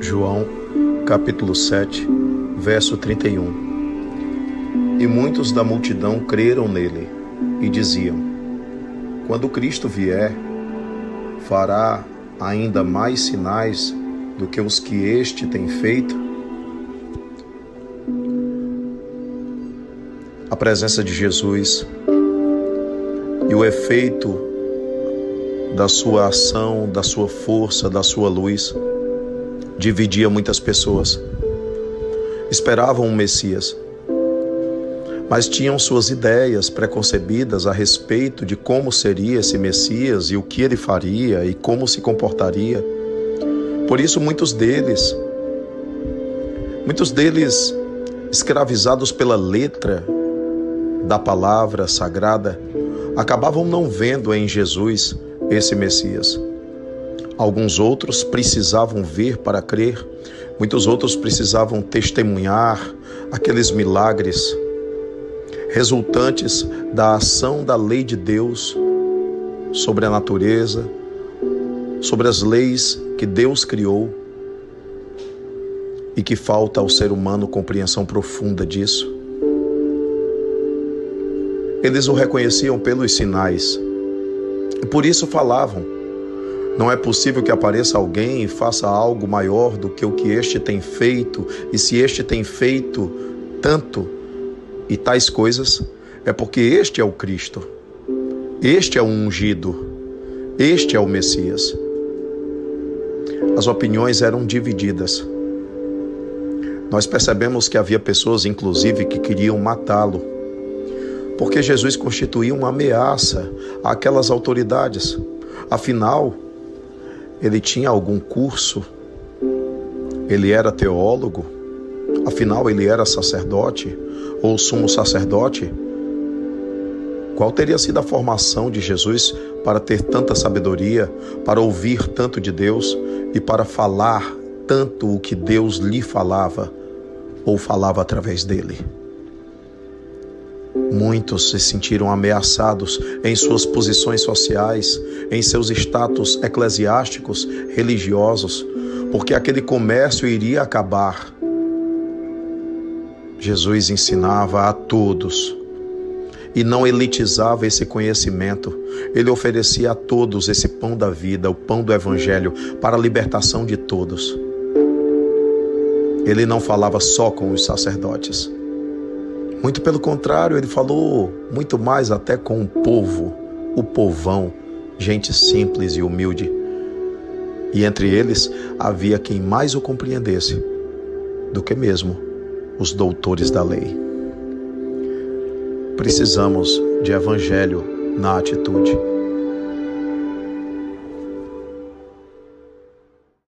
João, capítulo 7, verso 31. E muitos da multidão creram nele e diziam: Quando Cristo vier, fará ainda mais sinais do que os que este tem feito? A presença de Jesus e o efeito da sua ação, da sua força, da sua luz dividia muitas pessoas. Esperavam um Messias, mas tinham suas ideias preconcebidas a respeito de como seria esse Messias e o que ele faria e como se comportaria. Por isso, muitos deles, muitos deles escravizados pela letra da palavra sagrada, acabavam não vendo em Jesus esse Messias. Alguns outros precisavam ver para crer, muitos outros precisavam testemunhar aqueles milagres resultantes da ação da lei de Deus sobre a natureza, sobre as leis que Deus criou e que falta ao ser humano compreensão profunda disso. Eles o reconheciam pelos sinais por isso falavam não é possível que apareça alguém e faça algo maior do que o que este tem feito, e se este tem feito tanto e tais coisas, é porque este é o Cristo, este é o ungido, este é o Messias. As opiniões eram divididas. Nós percebemos que havia pessoas, inclusive, que queriam matá-lo, porque Jesus constituía uma ameaça àquelas autoridades. Afinal, ele tinha algum curso? Ele era teólogo? Afinal, ele era sacerdote ou sumo sacerdote? Qual teria sido a formação de Jesus para ter tanta sabedoria, para ouvir tanto de Deus e para falar tanto o que Deus lhe falava ou falava através dele? Muitos se sentiram ameaçados em suas posições sociais, em seus status eclesiásticos, religiosos, porque aquele comércio iria acabar. Jesus ensinava a todos e não elitizava esse conhecimento. Ele oferecia a todos esse pão da vida, o pão do Evangelho, para a libertação de todos. Ele não falava só com os sacerdotes. Muito pelo contrário, ele falou muito mais até com o povo, o povão, gente simples e humilde. E entre eles havia quem mais o compreendesse do que mesmo os doutores da lei. Precisamos de evangelho na atitude.